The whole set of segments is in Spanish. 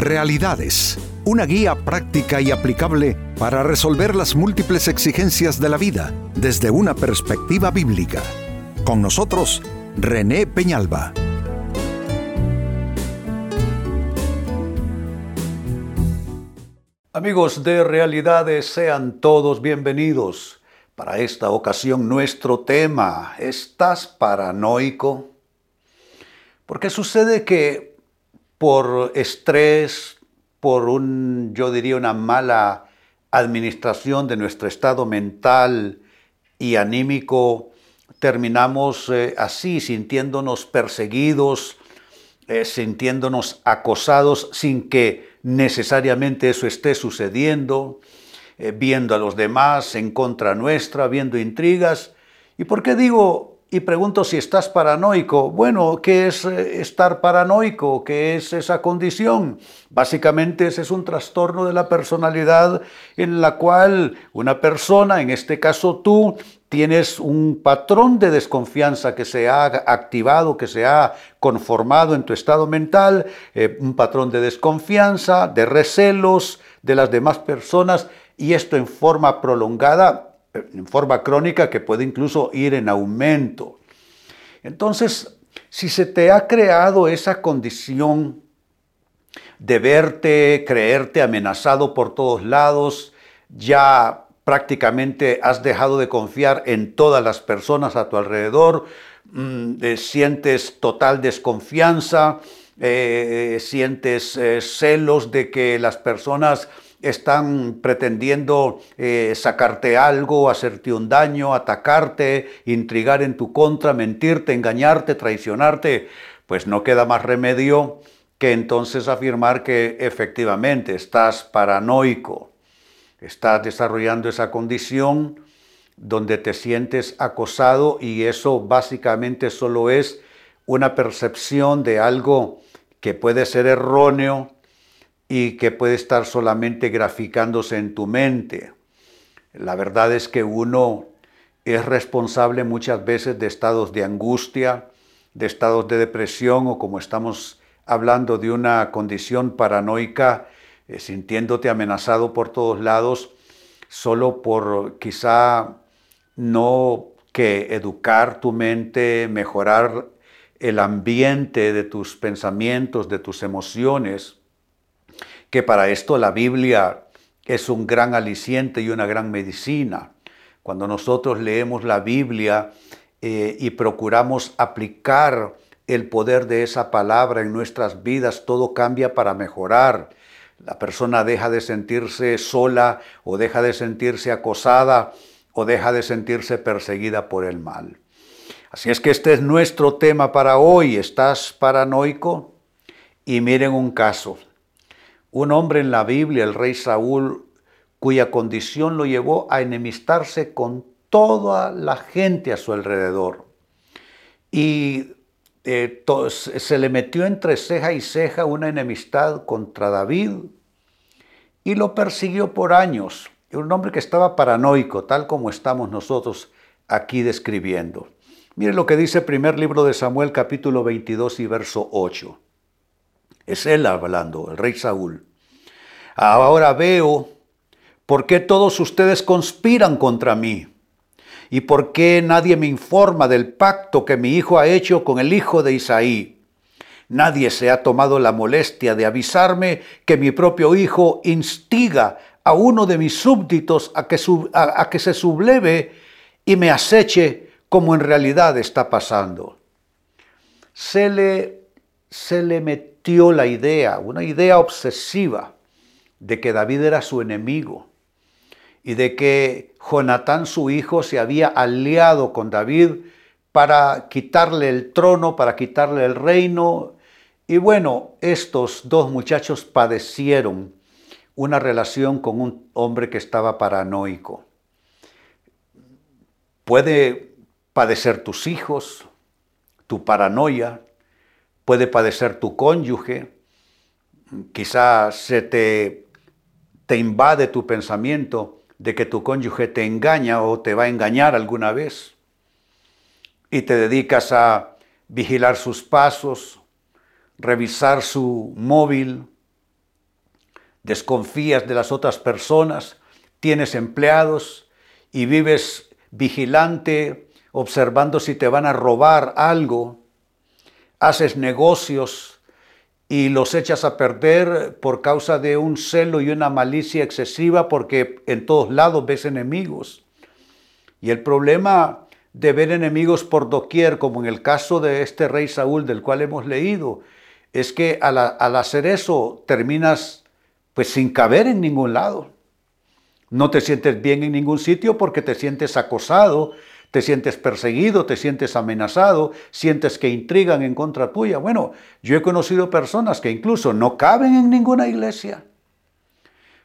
Realidades, una guía práctica y aplicable para resolver las múltiples exigencias de la vida desde una perspectiva bíblica. Con nosotros, René Peñalba. Amigos de Realidades, sean todos bienvenidos. Para esta ocasión nuestro tema, ¿estás paranoico? Porque sucede que por estrés, por un, yo diría, una mala administración de nuestro estado mental y anímico, terminamos eh, así, sintiéndonos perseguidos, eh, sintiéndonos acosados sin que necesariamente eso esté sucediendo, eh, viendo a los demás en contra nuestra, viendo intrigas. ¿Y por qué digo y pregunto si estás paranoico. Bueno, ¿qué es eh, estar paranoico? ¿Qué es esa condición? Básicamente ese es un trastorno de la personalidad en la cual una persona, en este caso tú, tienes un patrón de desconfianza que se ha activado, que se ha conformado en tu estado mental, eh, un patrón de desconfianza, de recelos de las demás personas y esto en forma prolongada en forma crónica que puede incluso ir en aumento. Entonces, si se te ha creado esa condición de verte, creerte amenazado por todos lados, ya prácticamente has dejado de confiar en todas las personas a tu alrededor, mm, eh, sientes total desconfianza, eh, sientes eh, celos de que las personas están pretendiendo eh, sacarte algo, hacerte un daño, atacarte, intrigar en tu contra, mentirte, engañarte, traicionarte, pues no queda más remedio que entonces afirmar que efectivamente estás paranoico, estás desarrollando esa condición donde te sientes acosado y eso básicamente solo es una percepción de algo que puede ser erróneo, y que puede estar solamente graficándose en tu mente. La verdad es que uno es responsable muchas veces de estados de angustia, de estados de depresión o como estamos hablando de una condición paranoica, eh, sintiéndote amenazado por todos lados, solo por quizá no que educar tu mente, mejorar el ambiente de tus pensamientos, de tus emociones, que para esto la Biblia es un gran aliciente y una gran medicina. Cuando nosotros leemos la Biblia eh, y procuramos aplicar el poder de esa palabra en nuestras vidas, todo cambia para mejorar. La persona deja de sentirse sola o deja de sentirse acosada o deja de sentirse perseguida por el mal. Así es que este es nuestro tema para hoy. ¿Estás paranoico? Y miren un caso un hombre en la Biblia, el rey Saúl, cuya condición lo llevó a enemistarse con toda la gente a su alrededor. Y eh, se le metió entre ceja y ceja una enemistad contra David y lo persiguió por años. Un hombre que estaba paranoico, tal como estamos nosotros aquí describiendo. Mire lo que dice el primer libro de Samuel capítulo 22 y verso 8. Es él hablando, el rey Saúl. Ahora veo por qué todos ustedes conspiran contra mí y por qué nadie me informa del pacto que mi hijo ha hecho con el hijo de Isaí. Nadie se ha tomado la molestia de avisarme que mi propio hijo instiga a uno de mis súbditos a que, se subleve y me aceche como en realidad está pasando. Se le, se le metió la idea, una idea obsesiva, de que David era su enemigo y de que Jonatán su hijo se había aliado con David para quitarle el trono, para quitarle el reino. Y bueno, estos dos muchachos padecieron una relación con un hombre que estaba paranoico. Puede padecer tus hijos, tu paranoia, puede padecer tu cónyuge, quizás se te te invade tu pensamiento de que tu cónyuge te engaña o te va a engañar alguna vez y te dedicas a vigilar sus pasos, revisar su móvil, desconfías de las otras personas, tienes empleados y vives vigilante, observando si te van a robar algo, haces negocios y los echas a perder por causa de un celo y una malicia excesiva porque en todos lados ves enemigos. Y el problema de ver enemigos por doquier, como en el caso de este rey Saúl del cual hemos leído, es que al, hacer eso terminas pues sin caber en ningún lado. No te sientes bien en ningún sitio porque te sientes acosado, te sientes perseguido, te sientes amenazado, sientes que intrigan en contra tuya. Bueno, yo he conocido personas que incluso no caben en ninguna iglesia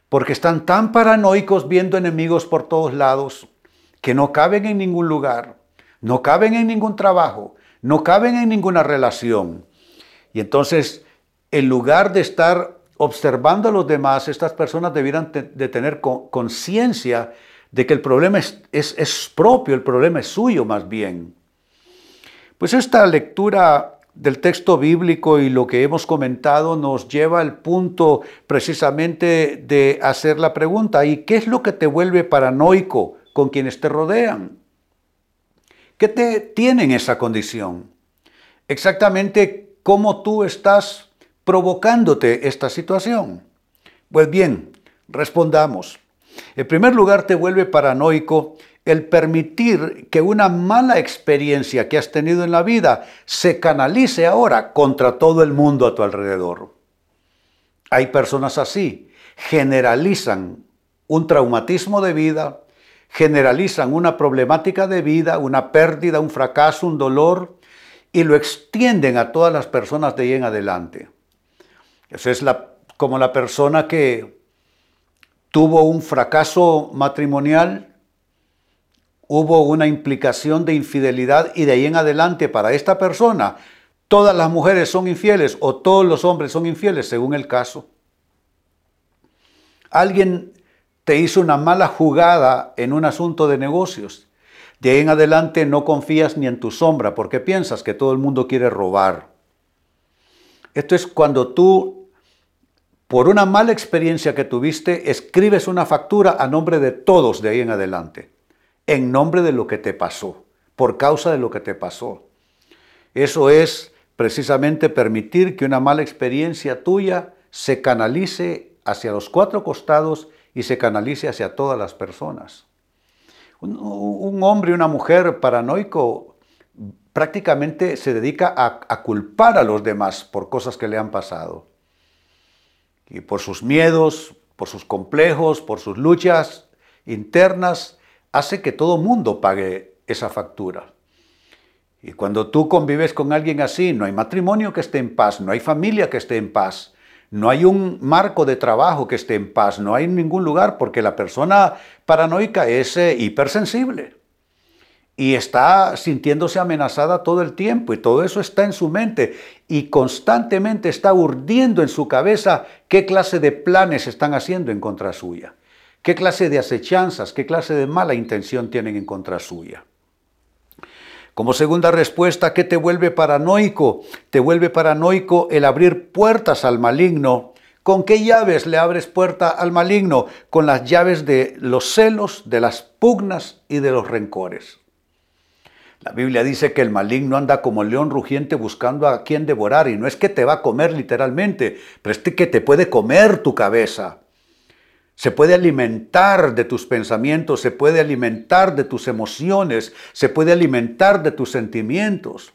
porque están tan paranoicos viendo enemigos por todos lados que no caben en ningún lugar, no caben en ningún trabajo, no caben en ninguna relación. Y entonces, en lugar de estar observando a los demás, estas personas debieran de tener conciencia de que el problema es, es, propio, el problema es suyo más bien. Pues esta lectura del texto bíblico y lo que hemos comentado nos lleva al punto precisamente de hacer la pregunta, ¿y qué es lo que te vuelve paranoico con quienes te rodean? ¿Qué te tiene en esa condición? Exactamente cómo tú estás provocándote esta situación. Pues bien, respondamos. En primer lugar, te vuelve paranoico el permitir que una mala experiencia que has tenido en la vida se canalice ahora contra todo el mundo a tu alrededor. Hay personas así, generalizan un traumatismo de vida, generalizan una problemática de vida, una pérdida, un fracaso, un dolor, y lo extienden a todas las personas de ahí en adelante. Esa es como la persona que tuvo un fracaso matrimonial, hubo una implicación de infidelidad y de ahí en adelante para esta persona todas las mujeres son infieles o todos los hombres son infieles según el caso. Alguien te hizo una mala jugada en un asunto de negocios. De ahí en adelante no confías ni en tu sombra porque piensas que todo el mundo quiere robar. Esto es cuando tú por una mala experiencia que tuviste, escribes una factura a nombre de todos de ahí en adelante, en nombre de lo que te pasó, por causa de lo que te pasó. Eso es precisamente permitir que una mala experiencia tuya se canalice hacia los cuatro costados y se canalice hacia todas las personas. Un, hombre y una mujer paranoico prácticamente se dedica a culpar a los demás por cosas que le han pasado y por sus miedos, por sus complejos, por sus luchas internas, hace que todo mundo pague esa factura. Y cuando tú convives con alguien así, no hay matrimonio que esté en paz, no hay familia que esté en paz, no hay un marco de trabajo que esté en paz, no hay ningún lugar porque la persona paranoica es eh, hipersensible y está sintiéndose amenazada todo el tiempo y todo eso está en su mente y constantemente está urdiendo en su cabeza qué clase de planes están haciendo en contra suya, qué clase de acechanzas, qué clase de mala intención tienen en contra suya. Como segunda respuesta, ¿qué te vuelve paranoico? Te vuelve paranoico el abrir puertas al maligno. ¿Con qué llaves le abres puerta al maligno? Con las llaves de los celos, de las pugnas y de los rencores. La Biblia dice que el maligno anda como león rugiente buscando a quien devorar y no es que te va a comer literalmente, pero es que te puede comer tu cabeza. Se puede alimentar de tus pensamientos, se puede alimentar de tus emociones, se puede alimentar de tus sentimientos.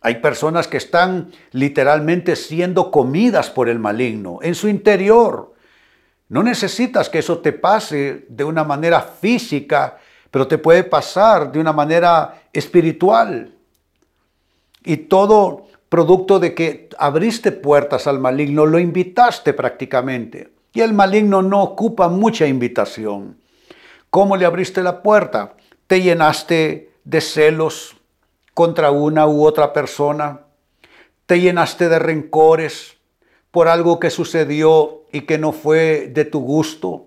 Hay personas que están literalmente siendo comidas por el maligno en su interior. No necesitas que eso te pase de una manera física, pero te puede pasar de una manera espiritual. Y todo producto de que abriste puertas al maligno, lo invitaste prácticamente. Y el maligno no ocupa mucha invitación. ¿Cómo le abriste la puerta? Te llenaste de celos contra una u otra persona. Te llenaste de rencores por algo que sucedió y que no fue de tu gusto.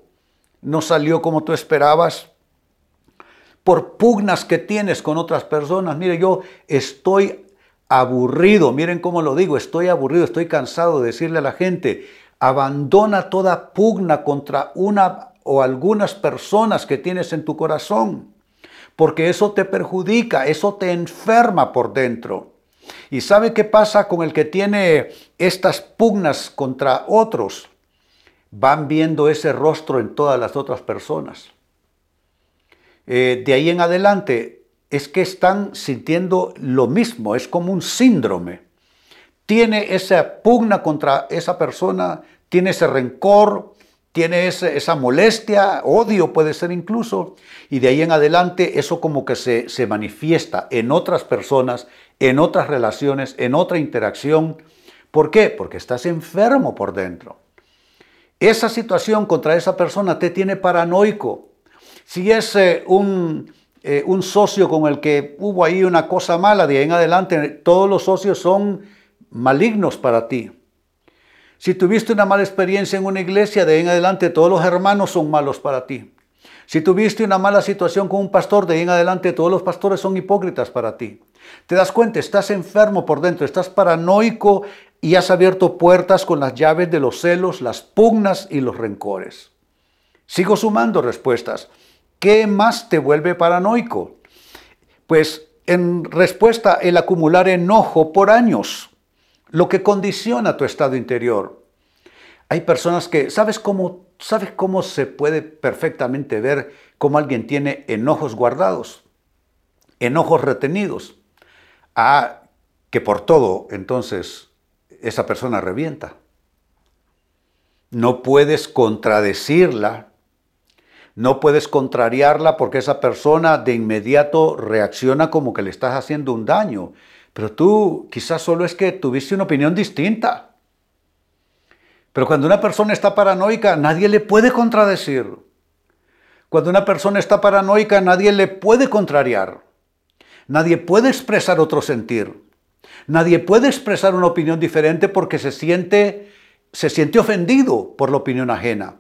No salió como tú esperabas por pugnas que tienes con otras personas. Mire, yo estoy aburrido, miren cómo lo digo, estoy aburrido, estoy cansado de decirle a la gente, Abandona toda pugna contra una o algunas personas que tienes en tu corazón, porque eso te perjudica, eso te enferma por dentro. ¿Y sabe qué pasa con el que tiene estas pugnas contra otros? Van viendo ese rostro en todas las otras personas. Eh, de ahí en adelante es que están sintiendo lo mismo, es como un síndrome. Tiene esa pugna contra esa persona, tiene ese rencor, tiene esa molestia, odio puede ser incluso, y de ahí en adelante eso como que se, se manifiesta en otras personas, en otras relaciones, en otra interacción. ¿Por qué? Porque estás enfermo por dentro. Esa situación contra esa persona te tiene paranoico. Si es un, eh, un socio con el que hubo ahí una cosa mala, de ahí en adelante todos los socios son malignos para ti. Si tuviste una mala experiencia en una iglesia, de ahí en adelante todos los hermanos son malos para ti. Si tuviste una mala situación con un pastor, de ahí en adelante todos los pastores son hipócritas para ti. Te das cuenta, estás enfermo por dentro, estás paranoico y has abierto puertas con las llaves de los celos, las pugnas y los rencores. Sigo sumando respuestas. ¿Qué más te vuelve paranoico? Pues en respuesta, el acumular enojo por años lo que condiciona tu estado interior. Hay personas que, ¿sabes cómo, ¿sabes cómo se puede perfectamente ver cómo alguien tiene enojos guardados? Enojos retenidos. Ah, que por todo, entonces, esa persona revienta. No puedes contradecirla, no puedes contrariarla porque esa persona de inmediato reacciona como que le estás haciendo un daño. Pero tú quizás solo es que tuviste una opinión distinta. Pero cuando una persona está paranoica, nadie le puede contradecir. Cuando una persona está paranoica, nadie le puede contrariar. Nadie puede expresar otro sentir. Nadie puede expresar una opinión diferente porque se siente, se siente ofendido por la opinión ajena.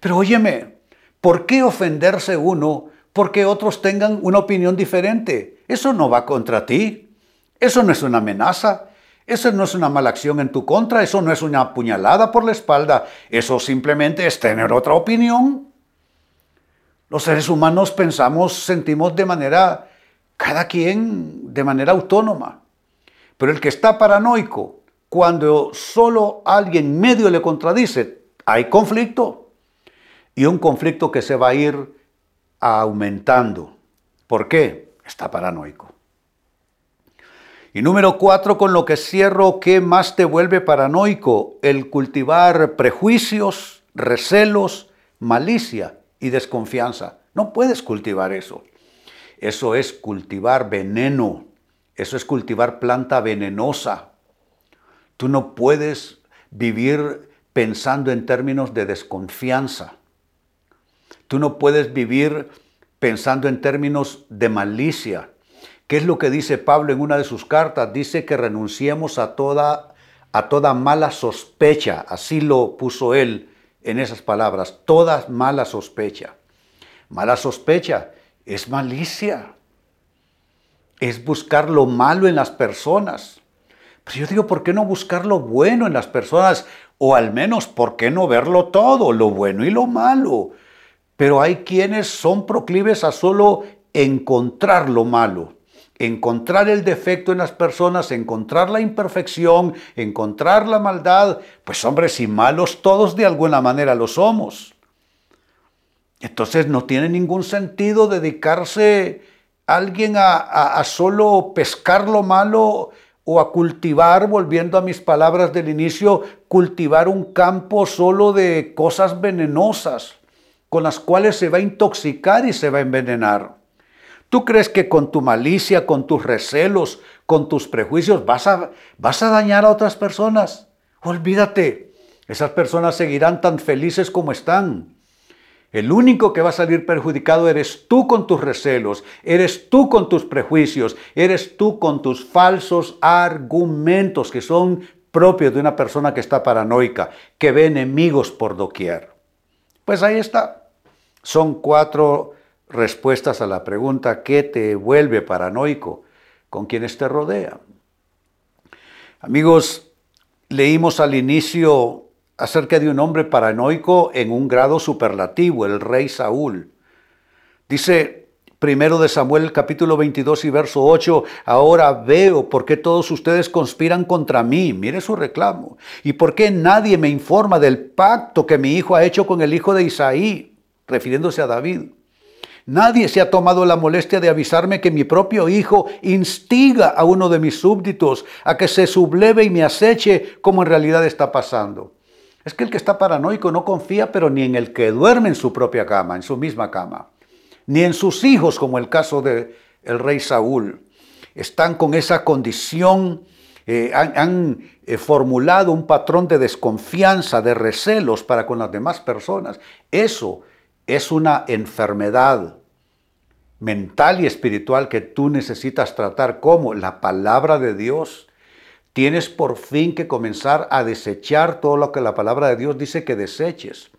Pero óyeme, ¿por qué ofenderse uno porque otros tengan una opinión diferente? Eso no va contra ti. Eso no es una amenaza, eso no es una mala acción en tu contra, eso no es una puñalada por la espalda, eso simplemente es tener otra opinión. Los seres humanos pensamos, sentimos de manera, cada quien de manera autónoma. Pero el que está paranoico, cuando solo alguien medio le contradice, hay conflicto. Y un conflicto que se va a ir aumentando. ¿Por qué? Está paranoico. Y número cuatro, con lo que cierro, ¿qué más te vuelve paranoico? El cultivar prejuicios, recelos, malicia y desconfianza. No puedes cultivar eso. Eso es cultivar veneno. Eso es cultivar planta venenosa. Tú no puedes vivir pensando en términos de desconfianza. Tú no puedes vivir pensando en términos de malicia. ¿Qué es lo que dice Pablo en una de sus cartas? Dice que renunciemos a toda, a toda mala sospecha. Así lo puso él en esas palabras. Toda mala sospecha. Mala sospecha es malicia. Es buscar lo malo en las personas. Pero yo digo, ¿por qué no buscar lo bueno en las personas? O al menos, ¿por qué no verlo todo, lo bueno y lo malo? Pero hay quienes son proclives a solo encontrar lo malo encontrar el defecto en las personas, encontrar la imperfección, encontrar la maldad, pues hombres y malos todos de alguna manera lo somos. Entonces no tiene ningún sentido dedicarse alguien a, a solo pescar lo malo o a cultivar, volviendo a mis palabras del inicio, cultivar un campo solo de cosas venenosas con las cuales se va a intoxicar y se va a envenenar. ¿Tú crees que con tu malicia, con tus recelos, con tus prejuicios vas a, vas a dañar a otras personas? Olvídate, esas personas seguirán tan felices como están. El único que va a salir perjudicado eres tú con tus recelos, eres tú con tus prejuicios, eres tú con tus falsos argumentos que son propios de una persona que está paranoica, que ve enemigos por doquier. Pues ahí está. Son cuatro respuestas a la pregunta ¿qué te vuelve paranoico? con quienes te rodean. Amigos, leímos al inicio acerca de un hombre paranoico en un grado superlativo, el rey Saúl. Dice primero de Samuel capítulo 22 y verso 8, ahora veo por qué todos ustedes conspiran contra mí, mire su reclamo, y por qué nadie me informa del pacto que mi hijo ha hecho con el hijo de Isaí, refiriéndose a David. Nadie se ha tomado la molestia de avisarme que mi propio hijo instiga a uno de mis súbditos a que se subleve y me aceche como en realidad está pasando. Es que el que está paranoico no confía, pero ni en el que duerme en su propia cama, en su misma cama, ni en sus hijos, como el caso del el rey Saúl. Están con esa condición, eh, han, eh, formulado un patrón de desconfianza, de recelos para con las demás personas. Eso es una enfermedad mental y espiritual que tú necesitas tratar como la palabra de Dios. Tienes por fin que comenzar a desechar todo lo que la palabra de Dios dice que deseches,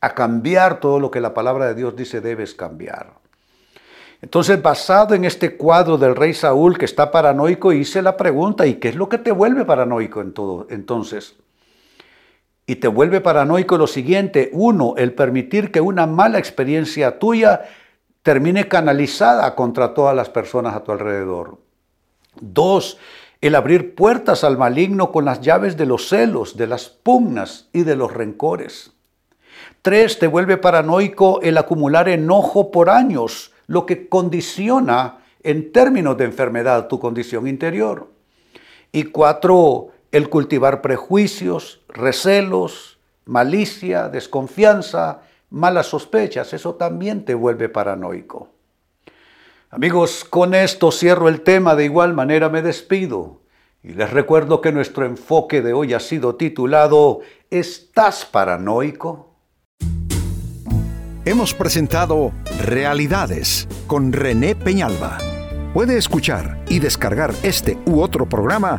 a cambiar todo lo que la palabra de Dios dice debes cambiar. Entonces, basado en este cuadro del rey Saúl que está paranoico, hice la pregunta, ¿y qué es lo que te vuelve paranoico en todo? Entonces, y te vuelve paranoico lo siguiente, uno, el permitir que una mala experiencia tuya termine canalizada contra todas las personas a tu alrededor. Dos, el abrir puertas al maligno con las llaves de los celos, de las pugnas y de los rencores. Tres, te vuelve paranoico el acumular enojo por años, lo que condiciona en términos de enfermedad tu condición interior. Y cuatro, el cultivar prejuicios, recelos, malicia, desconfianza, malas sospechas, eso también te vuelve paranoico. Amigos, con esto cierro el tema, de igual manera me despido. Y les recuerdo que nuestro enfoque de hoy ha sido titulado ¿Estás paranoico? Hemos presentado Realidades con René Peñalba. Puede escuchar y descargar este u otro programa